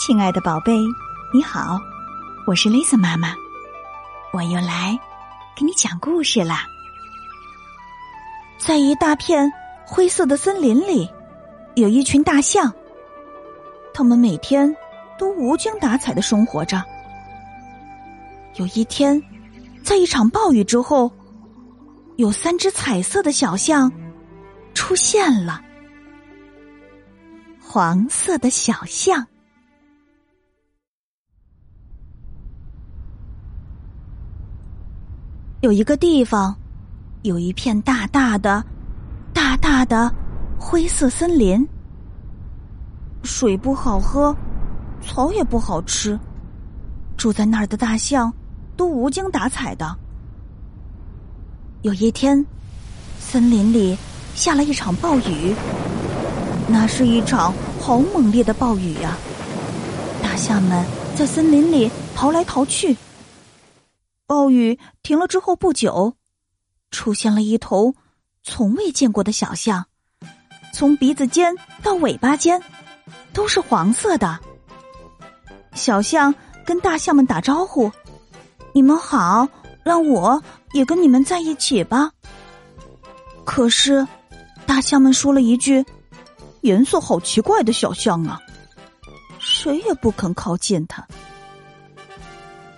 亲爱的宝贝，你好，我是 Lisa 妈妈，我又来给你讲故事啦。在一大片灰色的森林里，有一群大象，它们每天都无精打采的生活着。有一天，在一场暴雨之后，有三只彩色的小象出现了。黄色的小象。有一个地方，有一片大大的、大大的灰色森林，水不好喝，草也不好吃，住在那儿的大象都无精打采的。有一天，森林里下了一场暴雨，那是一场好猛烈的暴雨呀！大象们在森林里逃来逃去。暴雨停了之后不久，出现了一头从未见过的小象，从鼻子尖到尾巴尖都是黄色的。小象跟大象们打招呼：“你们好，让我也跟你们在一起吧。”可是，大象们说了一句：“颜色好奇怪的小象啊！”谁也不肯靠近它。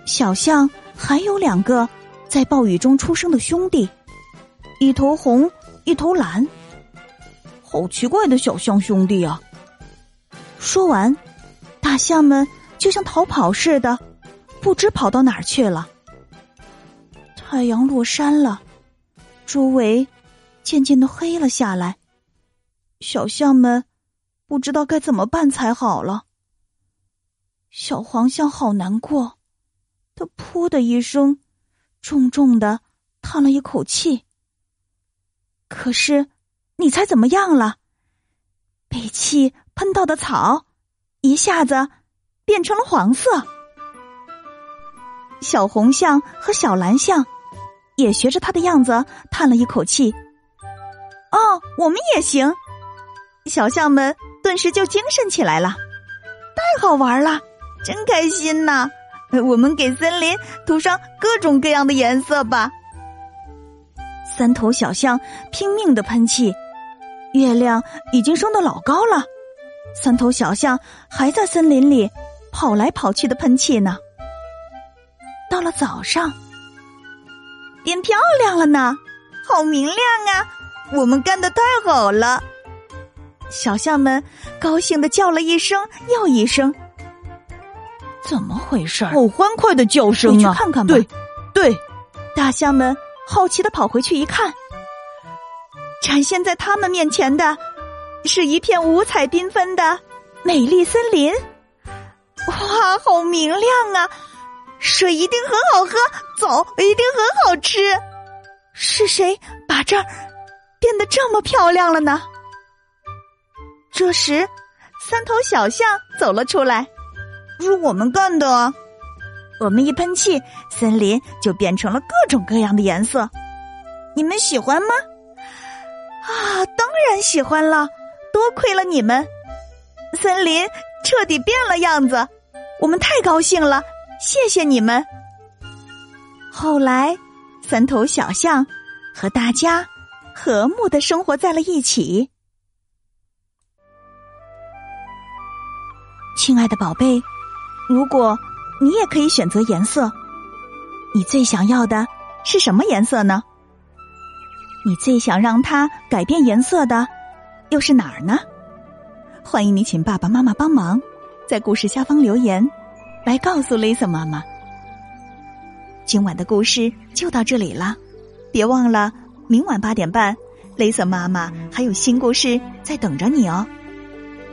小象。还有两个在暴雨中出生的兄弟，一头红，一头蓝。好奇怪的小象兄弟啊！说完，大象们就像逃跑似的，不知跑到哪儿去了。太阳落山了，周围渐渐的黑了下来。小象们不知道该怎么办才好了。小黄象好难过。他“噗”的一声，重重的叹了一口气。可是，你猜怎么样了？被气喷到的草，一下子变成了黄色。小红象和小蓝象也学着他的样子叹了一口气。哦，我们也行！小象们顿时就精神起来了。太好玩了，真开心呐！我们给森林涂上各种各样的颜色吧。三头小象拼命的喷气，月亮已经升得老高了。三头小象还在森林里跑来跑去的喷气呢。到了早上，变漂亮了呢，好明亮啊！我们干的太好了。小象们高兴的叫了一声又一声。怎么回事？好欢快的叫声啊！你去看看吧。对，对，大象们好奇的跑回去一看，展现在他们面前的是一片五彩缤纷的美丽森林。哇，好明亮啊！水一定很好喝，走，一定很好吃。是谁把这儿变得这么漂亮了呢？这时，三头小象走了出来。是我们干的，我们一喷气，森林就变成了各种各样的颜色。你们喜欢吗？啊，当然喜欢了！多亏了你们，森林彻底变了样子，我们太高兴了！谢谢你们。后来，三头小象和大家和睦的生活在了一起。亲爱的宝贝。如果你也可以选择颜色，你最想要的是什么颜色呢？你最想让它改变颜色的又是哪儿呢？欢迎你请爸爸妈妈帮忙，在故事下方留言，来告诉 Lisa 妈妈。今晚的故事就到这里了，别忘了明晚八点半，Lisa 妈妈还有新故事在等着你哦。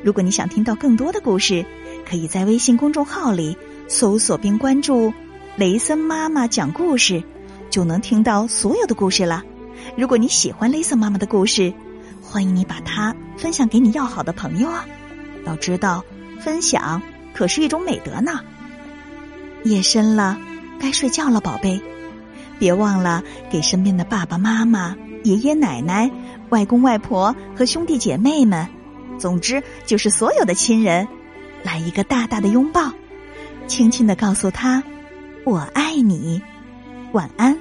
如果你想听到更多的故事。可以在微信公众号里搜索并关注“雷森妈妈讲故事”，就能听到所有的故事了。如果你喜欢雷森妈妈的故事，欢迎你把它分享给你要好的朋友啊！要知道，分享可是一种美德呢。夜深了，该睡觉了，宝贝，别忘了给身边的爸爸妈妈、爷爷奶奶、外公外婆和兄弟姐妹们，总之就是所有的亲人。来一个大大的拥抱，轻轻的告诉他：“我爱你，晚安。”